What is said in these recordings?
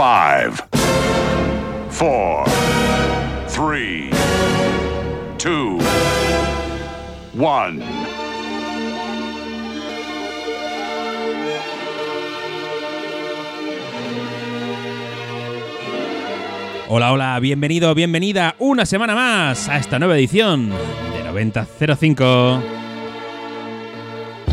Five, four, three, two, one. Hola, hola, bienvenido, bienvenida una semana más a esta nueva edición de 9005.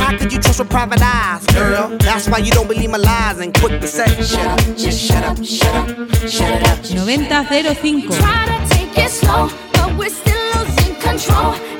How could you trust with private eyes, girl? That's why you don't believe my lies and quick to say, shut up, just shut up, shut up, shut it up. 9005. Try to take it slow, but we're still losing control.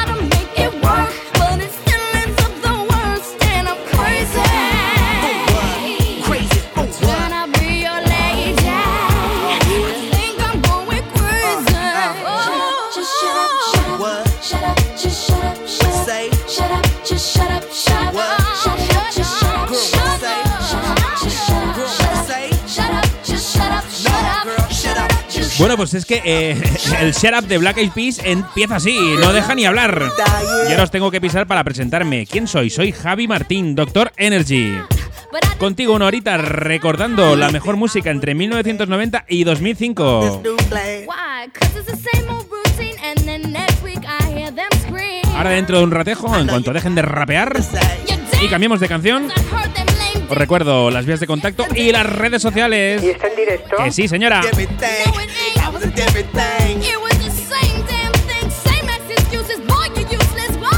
Bueno, pues es que eh, el setup de Black Eyed Peas empieza así, no deja ni hablar. Y ahora os tengo que pisar para presentarme. ¿Quién soy? Soy Javi Martín, Doctor Energy. Contigo una horita recordando la mejor música entre 1990 y 2005. new blade. Why? Cause it's the same old routine, and then next week I hear them scream. Ahora dentro de un ratejo, en cuanto dejen de rapear y cambiemos de canción, Os recuerdo las vías de contacto y las redes sociales. está en directo? Que sí, señora. Different thing. That was a different thing. It was the same damn thing, same ass excuses, boy, you useless. Whoa!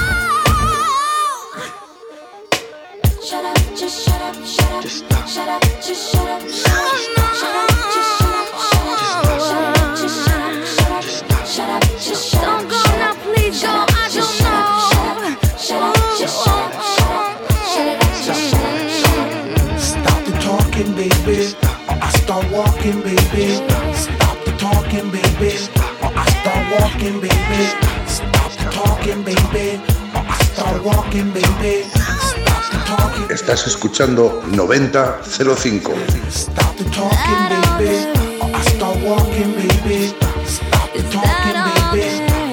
Shut up, shut up, shut up. Shut up, shut up. Shut up, shut up, just shut up. Walking, baby. Stop the talking, baby. Or I start walking, baby. Stop the talking, baby. Or I start walking, baby. Stop the talking. Estás escuchando 9005. Stop the talking, baby. Or I start walking, baby. Stop the talking, baby.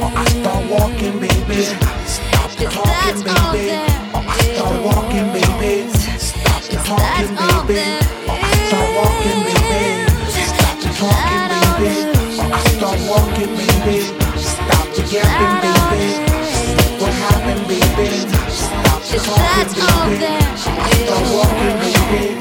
Or I start walking, baby. Stop the talking, baby. Stop the talking, baby. I start walking, baby.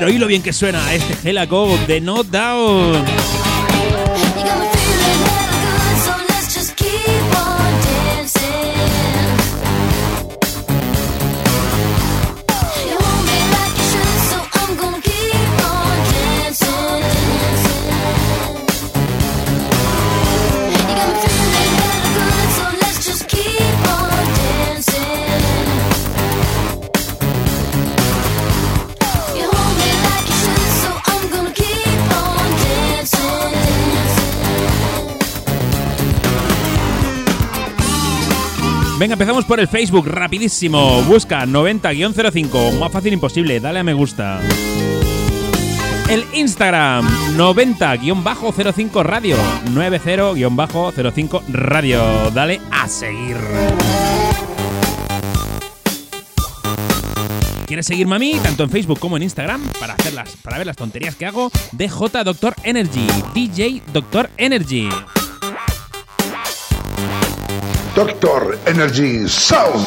Pero oí lo bien que suena este Hela Go de No Doubt. Empezamos por el Facebook, rapidísimo. Busca 90-05, más fácil imposible, dale a me gusta. El Instagram, 90-05 radio, 90-05 radio, dale a seguir. ¿Quieres seguirme a mí, tanto en Facebook como en Instagram, para, hacerlas, para ver las tonterías que hago? DJ Doctor Energy, DJ Doctor Energy. Doctor Energy Sound.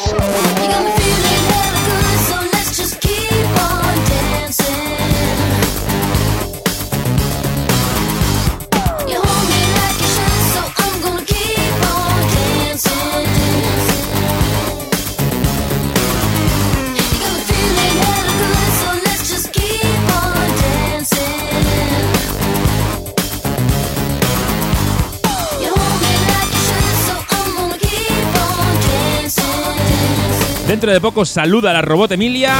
Dentro de poco saluda a la robot Emilia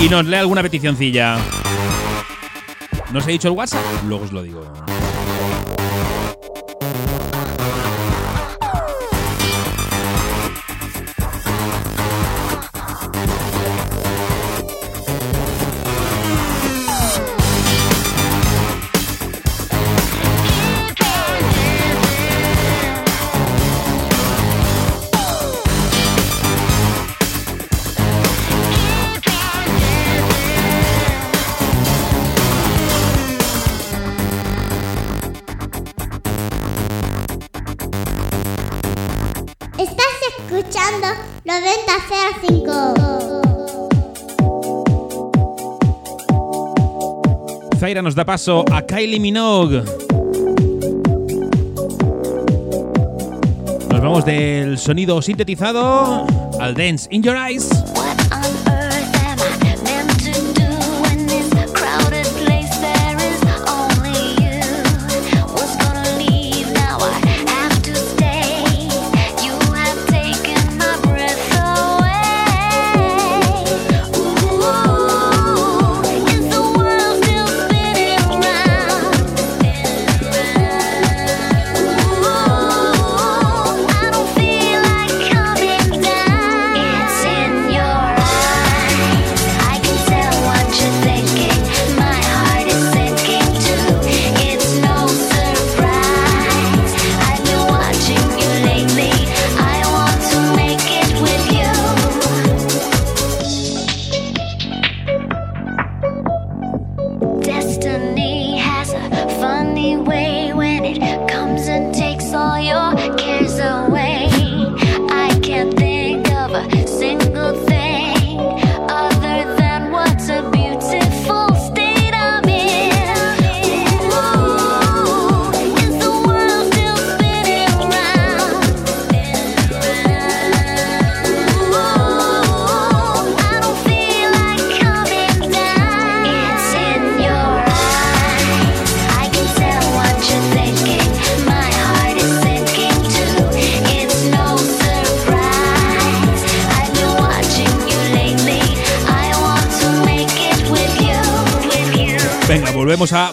y nos lee alguna peticioncilla. ¿No os he dicho el WhatsApp? Luego os lo digo. Zaira nos da paso a Kylie Minogue. Nos vamos del sonido sintetizado al dance in your eyes.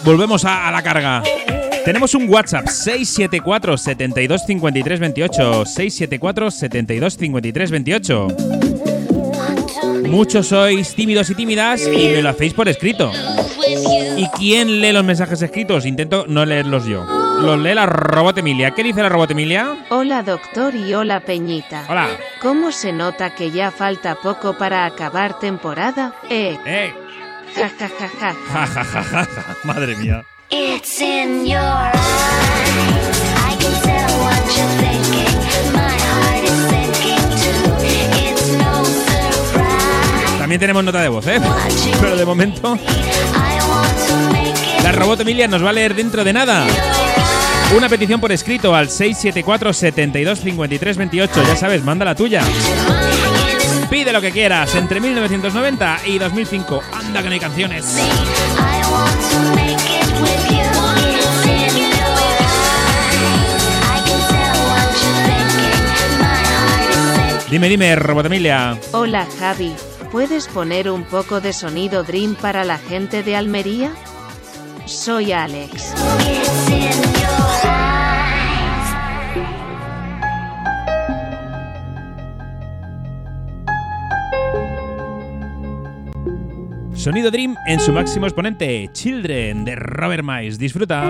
Volvemos a, la carga. Tenemos un WhatsApp 674 72 53 28. 674 72 53 28. Muchos sois tímidos y tímidas y me lo hacéis por escrito. ¿Y quién lee los mensajes escritos? Intento no leerlos yo. Los lee la robot Emilia. ¿Qué dice la robot Emilia? Hola doctor y hola Peñita. Hola. ¿Cómo se nota que ya falta poco para acabar temporada? Eh, Eh. Ja ja ja ja. Ja, ja, ja, ja, ja. Madre mía. It's in your eyes. I can tell what you're thinking. My heart is sinking too. It's no surprise. También tenemos nota de voz, ¿eh? Pero de momento, la robot Emilia nos va a leer dentro de nada. Una petición por escrito al 674 72 53 28. Ya sabes, manda la tuya. Pide lo que quieras entre 1990 y 2005. Anda que no hay canciones. Dime, dime, robot Emilia. Hola Javi, ¿puedes poner un poco de sonido Dream para la gente de Almería? Soy Alex. Sonido Dream en su máximo exponente, Children de Robert Miles. Disfruta.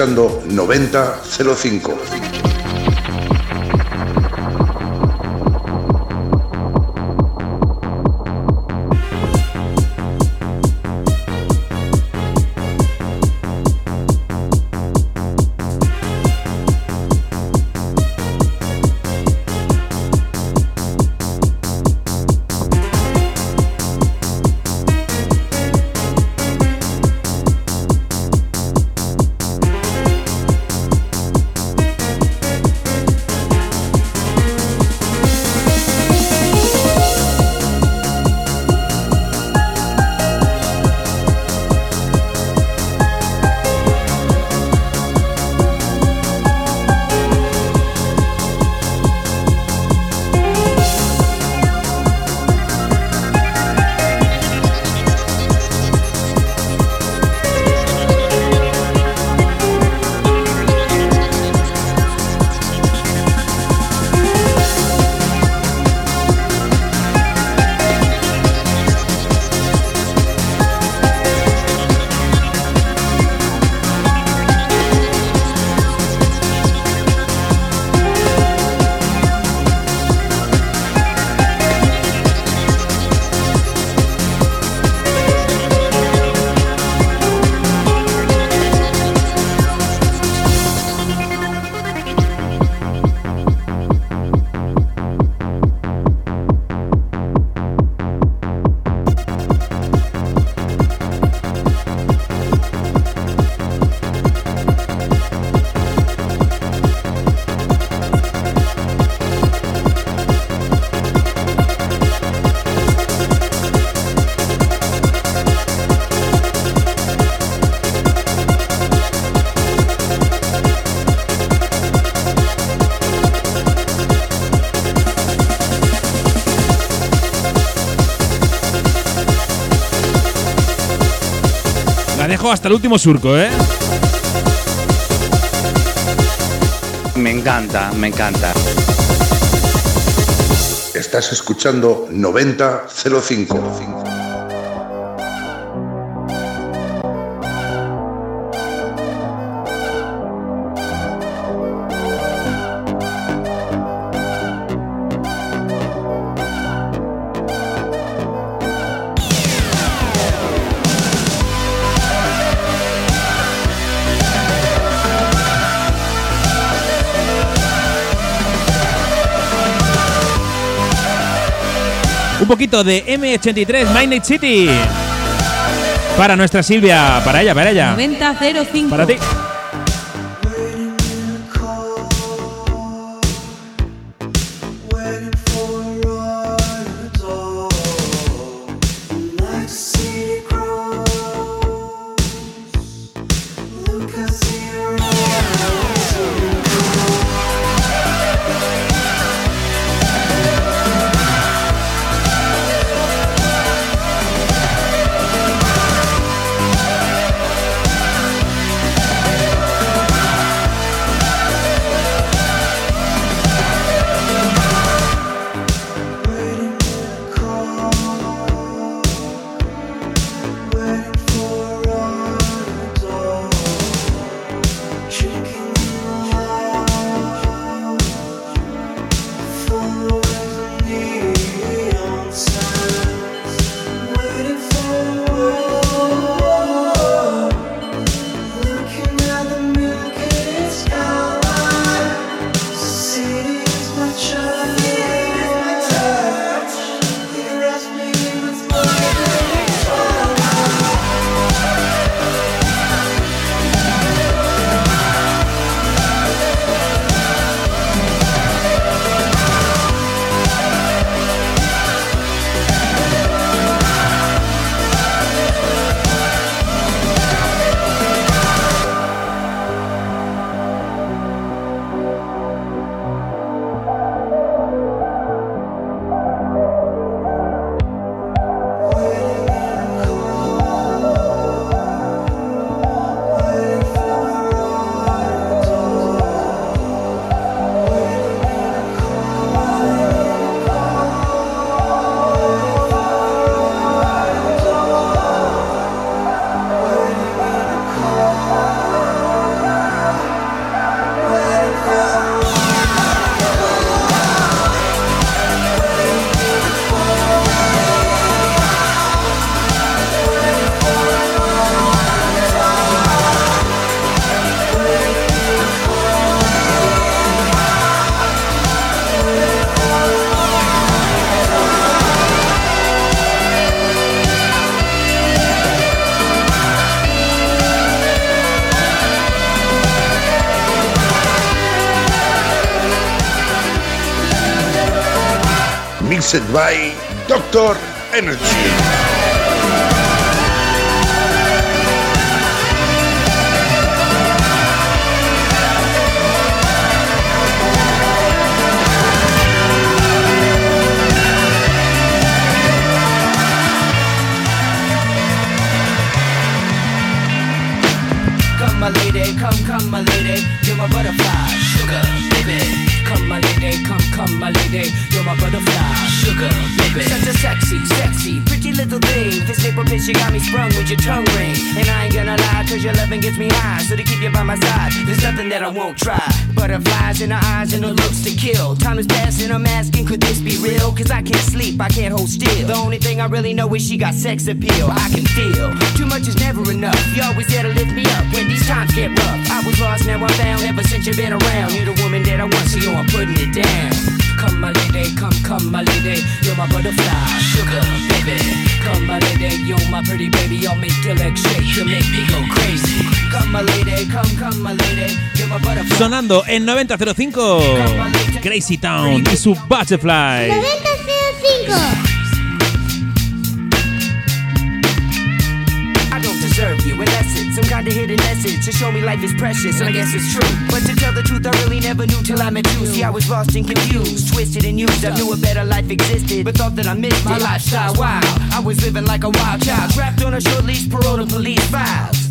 Escuchando 9005. Hasta el último surco, ¿eh? Me encanta, me encanta. Estás escuchando 9005. Un poquito de M83 Minded City. Para nuestra Silvia, para ella, para ella. 9005. Para ti. Mixed by Doctor Energy. Gets me high. So to keep you by my side, there's nothing that I won't try. Butterflies in her eyes and her looks to kill. Time is passing, I'm asking, could this be real? Cause I can't sleep, I can't hold still. The only thing I really know is she got sex appeal. I can feel too much is never enough. You always there to lift me up when these times get rough. I was lost, now I'm found. Ever since you've been around, you're the woman that I want, so yo, I'm putting it down. Come, my lady, come, come, my lady, you're my butterfly, sugar, baby. Come, my lady, you're my pretty baby, I'll make your legs shake, you make me go crazy. Come, my lady, come, come, my lady, you're my butterfly. Sonando en 9005 Crazy Town y su Butterfly. 9005. You it's some kind of hidden message to show me life is precious, and I guess it's true. But to tell the truth, I really never knew till I met you. See, I was lost and confused, twisted and used. I knew a better life existed, but thought that I missed my lifestyle. Wow, I was living like a wild child, trapped on a short leash, parole to police files.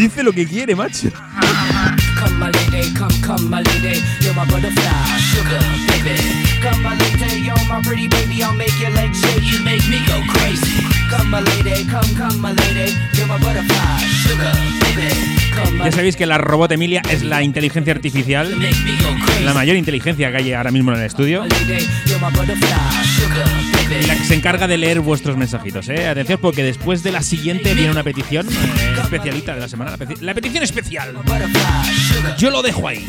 dice lo que quiere, macho. Ya sabéis que la robot Emilia es la inteligencia artificial, la mayor inteligencia que hay ahora mismo en el estudio. La que se encarga de leer vuestros mensajitos, ¿eh? Atención, porque después de la siguiente viene una petición eh, especialita de la semana. La, la petición especial. Yo lo dejo ahí.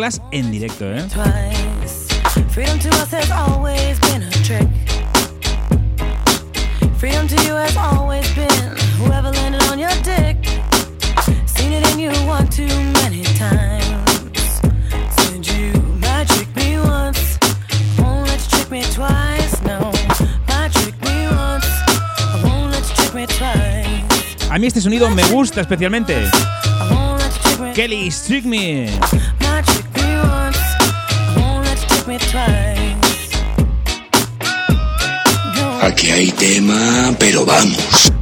Mezclas en directo, ¿eh? Freedom to you has always been whoever landed on your dick. Seen it in you one too many times. Said you might trick me once, won't let you trick me twice. No, might trick me once, I won't let you trick me twice. A mí este sonido me gusta especialmente. You trick me. Aquí hay tema, pero vamos.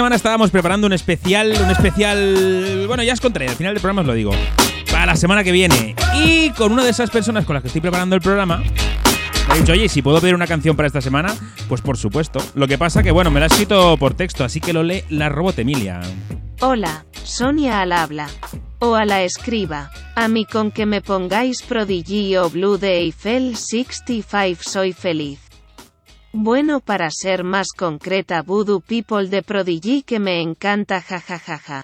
Semana estábamos preparando un especial, un especial. Bueno, ya os contaré, al final del programa os lo digo. Para la semana que viene. Y con una de esas personas con las que estoy preparando el programa. Le he dicho, oye, si puedo pedir una canción para esta semana, pues por supuesto. Lo que pasa que, bueno, me la ha escrito por texto, así que lo lee la robot Emilia. Hola, Sonia al habla. O a la escriba. A mí con que me pongáis Prodigy o Blue de Eiffel 65 soy feliz. Bueno, para ser más concreta, Voodoo People de Prodigy que me encanta jajajaja.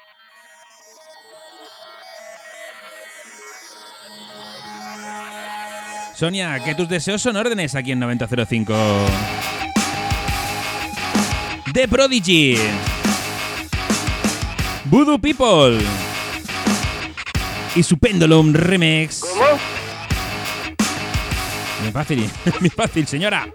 Sonia, que tus deseos son órdenes aquí en 9005. The Prodigy. Voodoo People. Y su Pendulum Remix. ¿Cómo? Muy fácil, muy fácil, señora.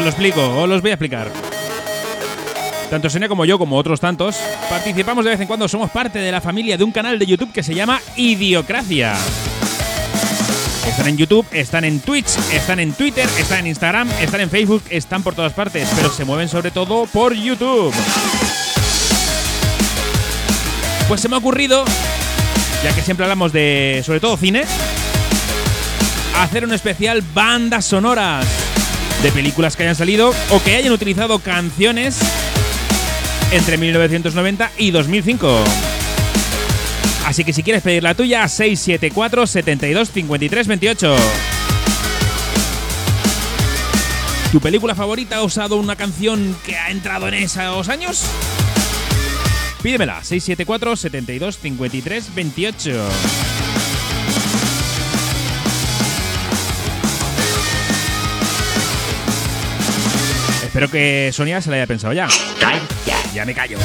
Os lo explico, os los voy a explicar. Tanto Sonia como yo, como otros tantos, participamos de vez en cuando, somos parte de la familia de un canal de YouTube que se llama Idiocracia. Están en YouTube, están en Twitch, están en Twitter, están en Instagram, están en Facebook, están por todas partes, pero se mueven sobre todo por YouTube. Pues se me ha ocurrido, ya que siempre hablamos de, sobre todo cine, hacer un especial bandas sonoras de películas que hayan salido o que hayan utilizado canciones entre 1990 y 2005. Así que si quieres pedir la tuya, 674 72 53 28. ¿Tu película favorita ha usado una canción que ha entrado en esos años? Pídemela, 674 72 53 28. Espero que Sonia se la haya pensado ya. Ya me callo.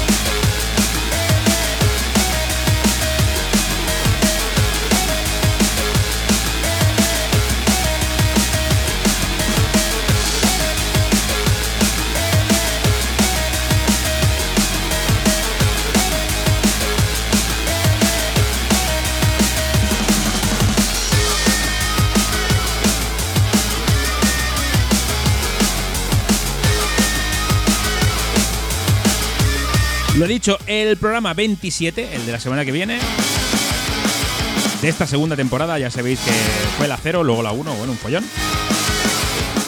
Lo dicho, el programa 27, el de la semana que viene, de esta segunda temporada, ya sabéis que fue la 0, luego la 1, bueno, un follón.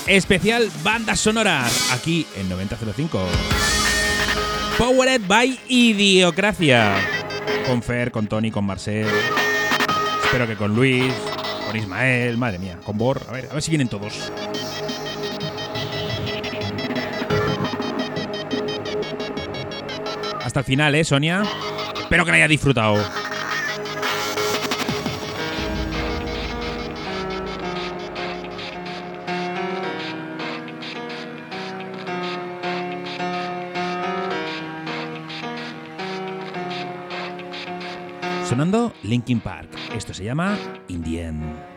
Especial bandas sonoras, aquí en 9005. Powered by Idiocracia. Con Fer, con Tony, con Marcel. Espero que con Luis, con Ismael, madre mía, con Bor. A ver, a ver si vienen todos. hasta el final, ¿eh, Sonia? Espero que la haya disfrutado. Sonando Linkin Park. Esto se llama Indian.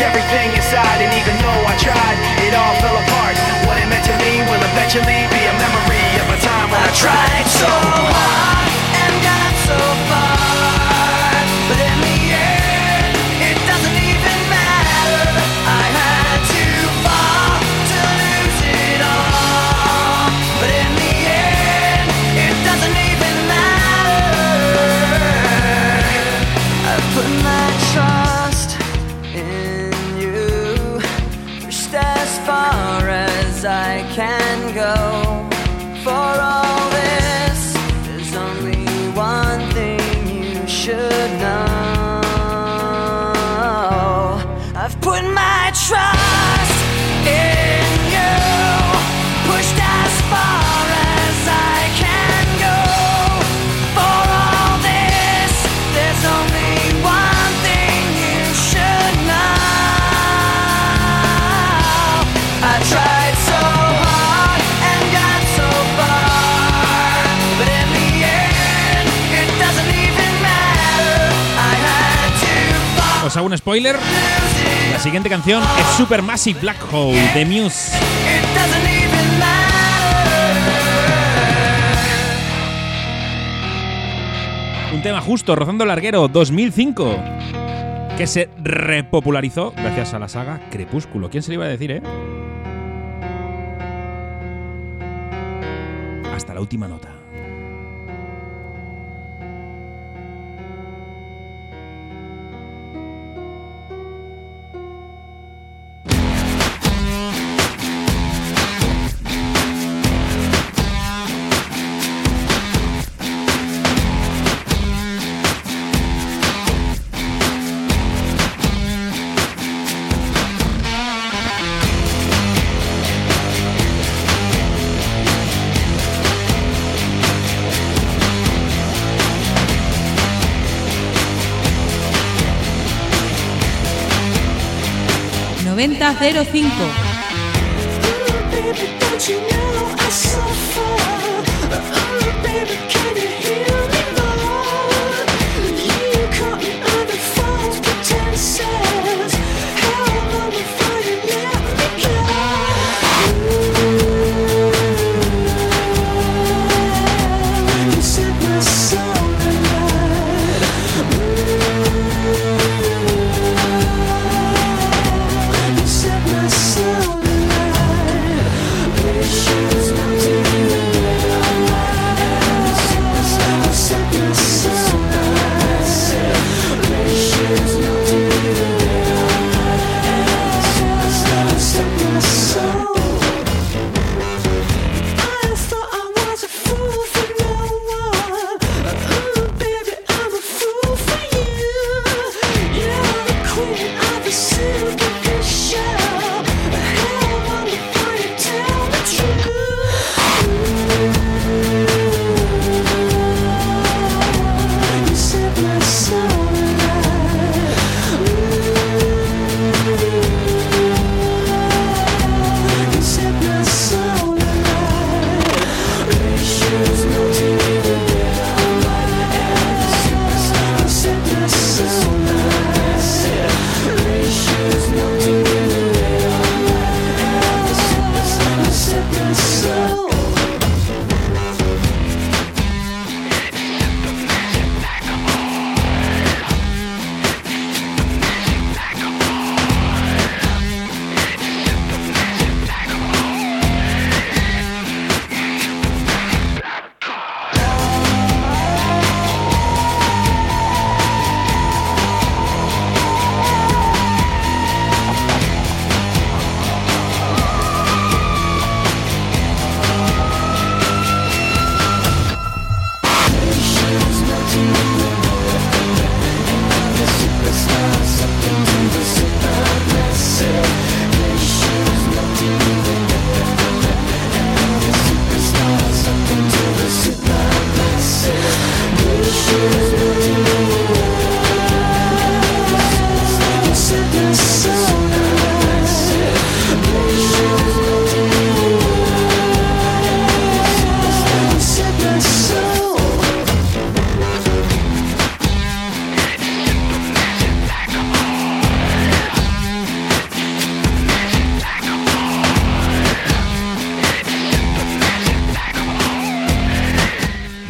everything inside, and even though I tried, it all fell apart. What it meant to me will eventually be a memory of a time when I tried so hard fall. Os hago un spoiler. La siguiente canción es Supermassive Black Hole de Muse. Un tema justo, rozando larguero, 2005. Que se repopularizó gracias a la saga Crepúsculo. ¿Quién se le iba a decir, eh? Hasta la última nota. 3005.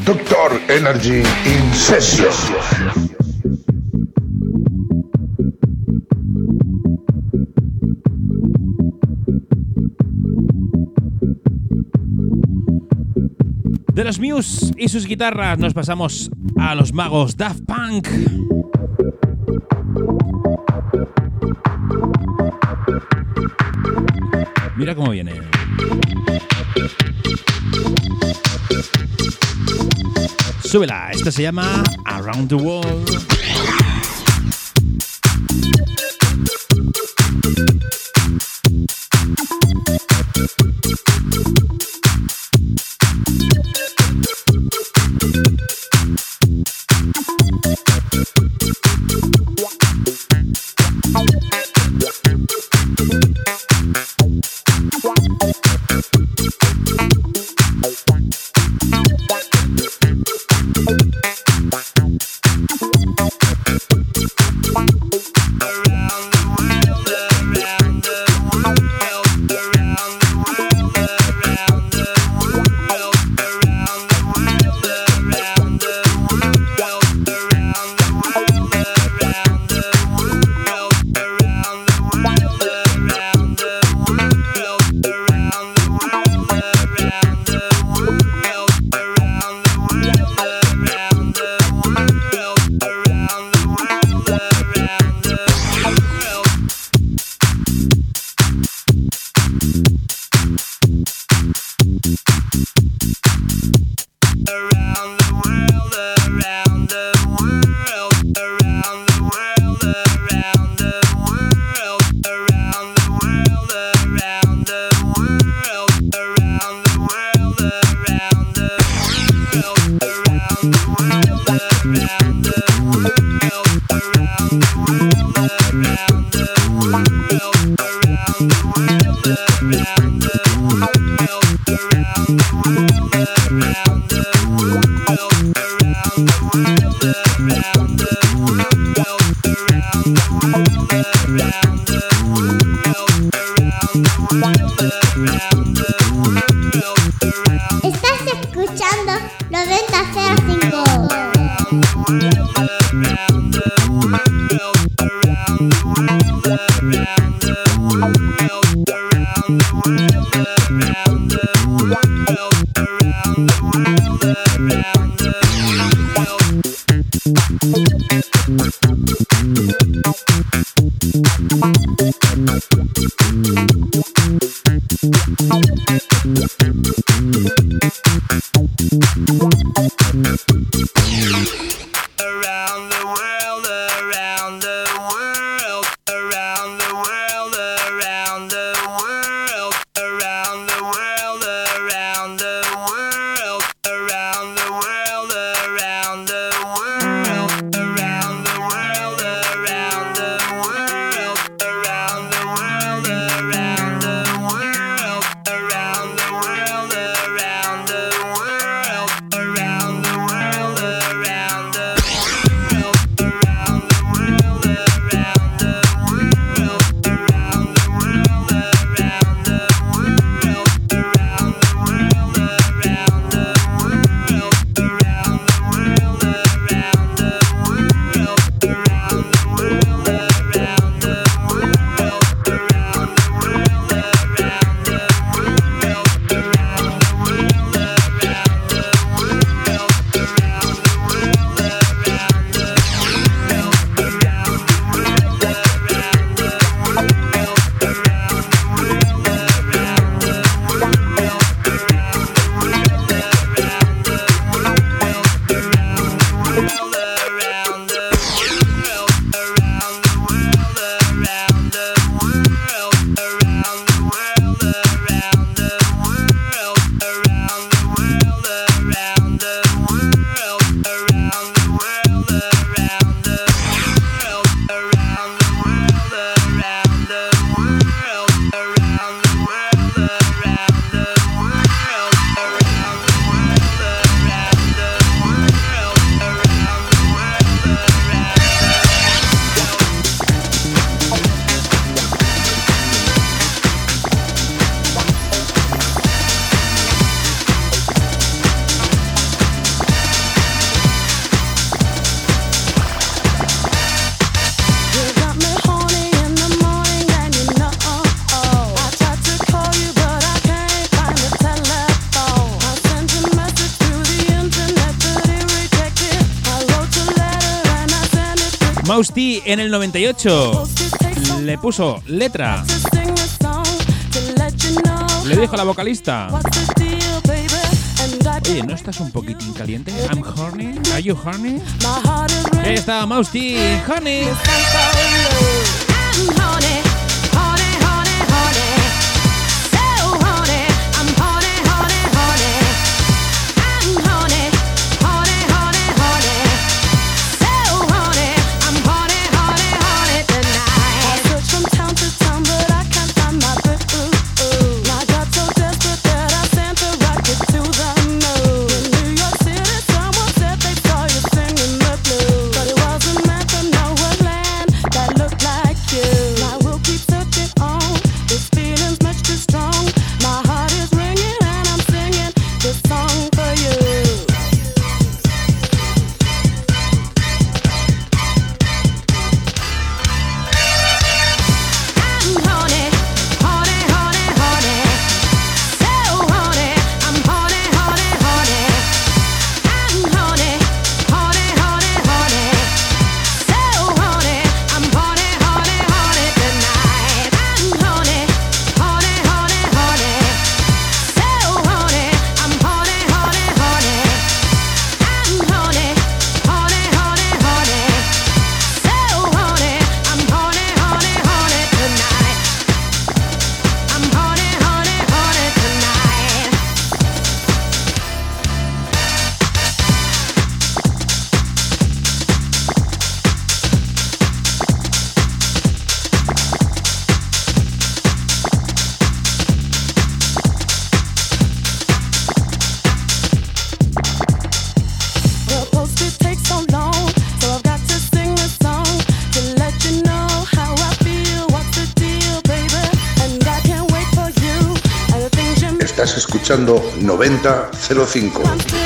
Doctor Energy in Session. De los Muse y sus guitarras nos pasamos a los magos Daft Punk. Mira cómo viene. Súbela, esta se llama Around the World. Estás en el 98 le puso letra. Le dijo a la vocalista. Oye, ¿no estás un poquitín caliente? I'm horny. Are you horny? Ahí está Mausti, honey. Estás escuchando 9005.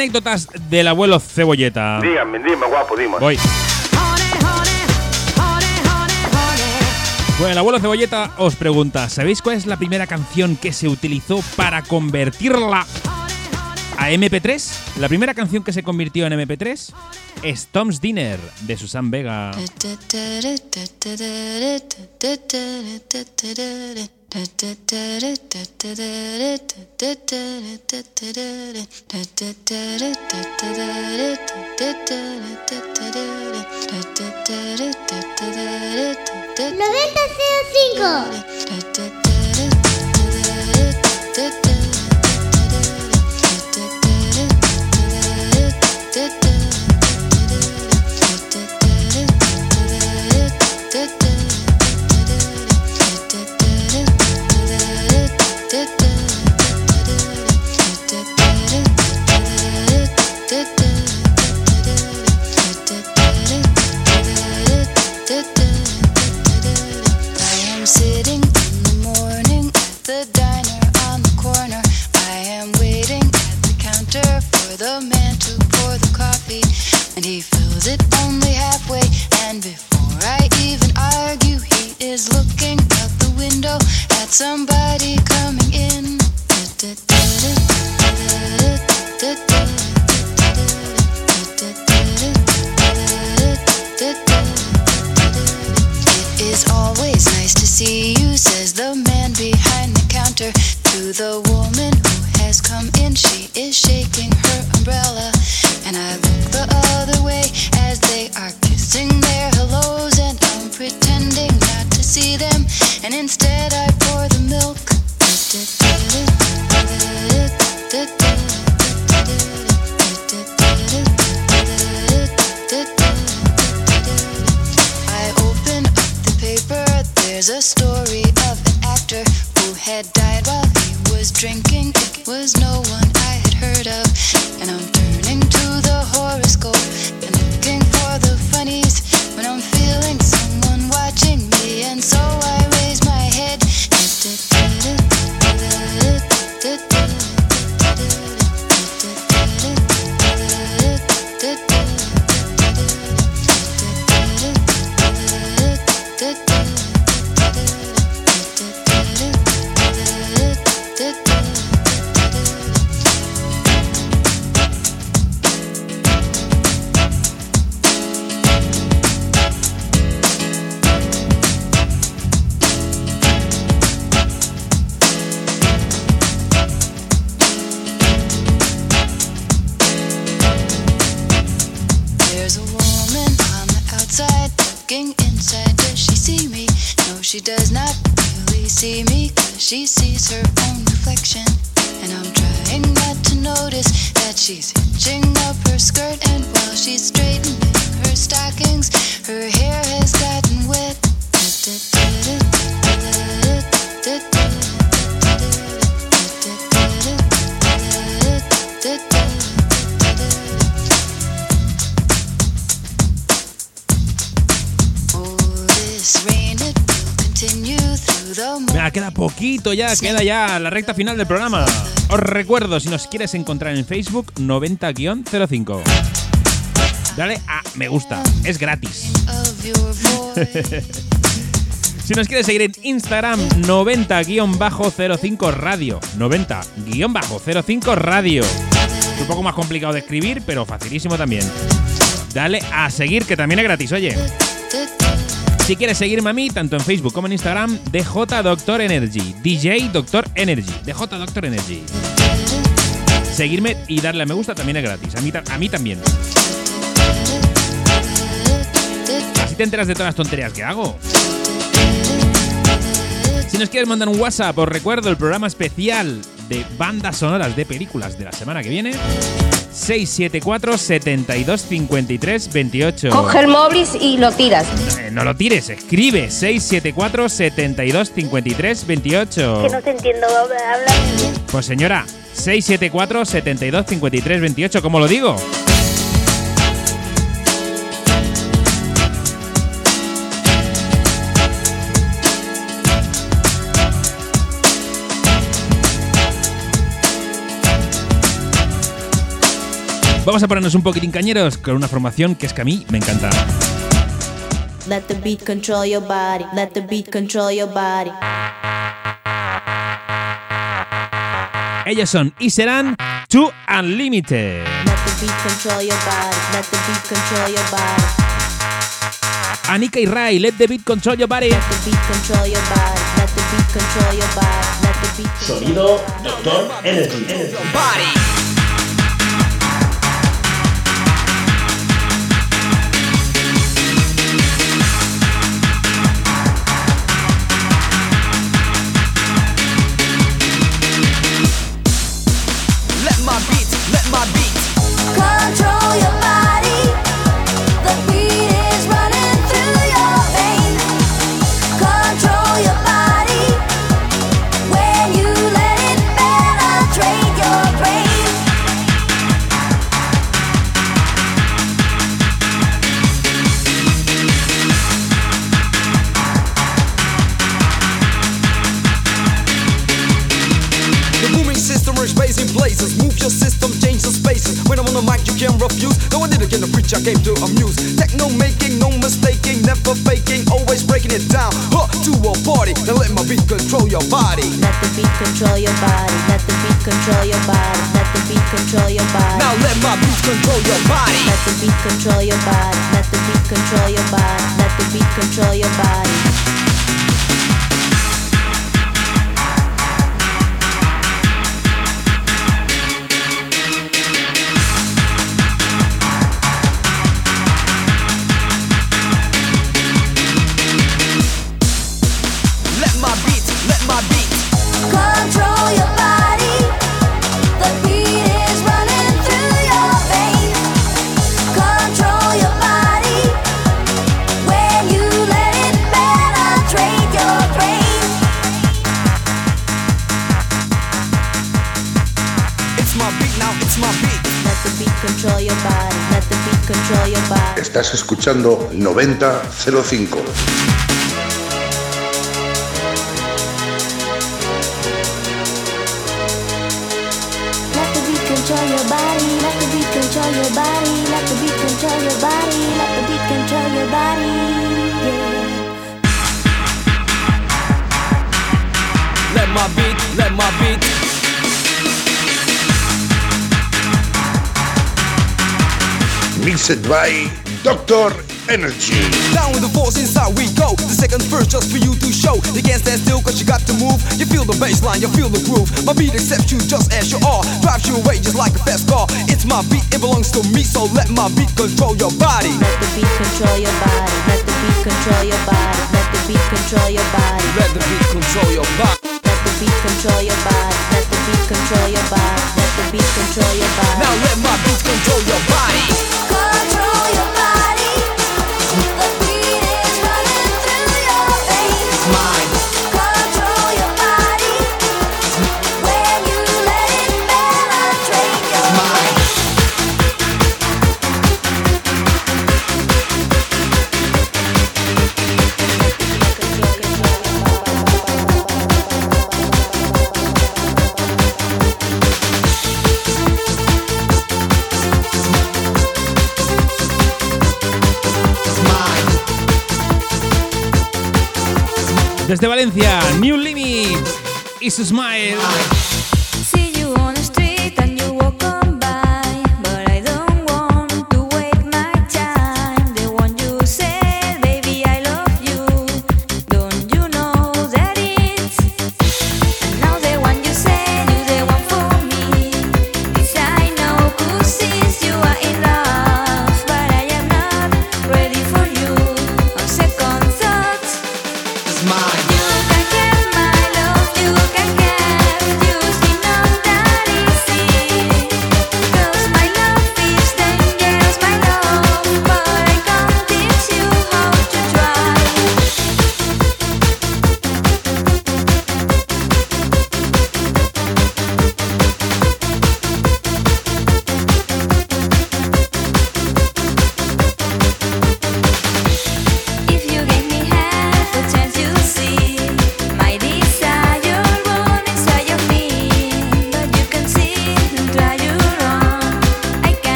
anécdotas del abuelo Cebolleta. Díganme, dime, guapo, dime. Voy. Bueno, el abuelo Cebolleta os pregunta, ¿sabéis cuál es la primera canción que se utilizó para convertirla a MP3? La primera canción que se convirtió en MP3 es Tom's Dinner de Susan Vega. 90.05 looking inside. Does she see me? No, she does not really see me. Cause she sees her own reflection. And I'm trying not to notice that she's hitching up her skirt. And while she's straightening her stockings, her hair has gotten wet. Oh, Venga, queda poquito ya, queda ya la recta final del programa. Os recuerdo, si nos quieres encontrar en Facebook, 90-05. Dale a me gusta, es gratis. Si nos quieres seguir en Instagram, 90-05 radio. 90-05 radio. Es un poco más complicado de escribir, pero facilísimo también. Dale a seguir, que también es gratis, oye. Si quieres seguirme a mí, tanto en Facebook como en Instagram, DJ Doctor Energy. DJ Doctor Energy. DJ Doctor Energy. Seguirme y darle a me gusta también es gratis. A mí, también. Así te enteras de todas las tonterías que hago. Si nos quieres mandar un WhatsApp, os recuerdo el programa especial de bandas sonoras de películas de la semana que viene. 674 72 53 28. Coge el móvil y lo tiras. Eh, no lo tires, escribe 674 72 53 28. Que no te entiendo, habla. Pues señora, 674 72 53 28, ¿cómo lo digo? Vamos a ponernos un poquitín cañeros con una formación que es que a mí me encanta. Let the beat control your body. Let the beat control your body. Ellos son y serán Two Unlimited. Let the beat control your body. Let the beat control your body. Anika y Rai, Let the Beat Control Your Body. Let the beat control your body. Let the beat control your body. Let the beat control Sonido Doctor Energy. Let didn't get the preach, I came to amuse. Techno making, no mistaking, never faking, always breaking it down. Huh, to a party, then let my beat control your body. Let the beat control your body. Let the beat control your body. Let the beat control your body. Now let my beat control your body. Let the beat control your body. Let the beat control your body. Let the beat control your body. Yeah. Let my beat, let my beat. Mixed by Doctor Energy. Down with the force inside we go. The second verse just for you to show. You can't stand still cause you got to move. You feel the bass line, you feel the groove. My beat accepts you just as you are. Drives you away just like a fast car. It's my beat, it belongs to me, so let my beat control your body. Let the beat control your body. Let the beat control your body. Let the beat control your body. Let the beat control your body. Let the beat control your body. Let the beat control your body. Let the beat control your body. Now let my beat control your body. Control your body. The Desde Valencia, New Limit y smile.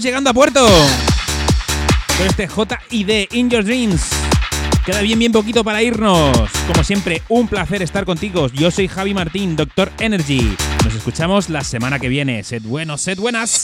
Llegando a puerto. Con este JID In Your Dreams. Queda bien, bien poquito para irnos. Como siempre, un placer estar contigo. Yo soy Javi Martín, Doctor Energy. Nos escuchamos la semana que viene. Sed buenos, sed buenas.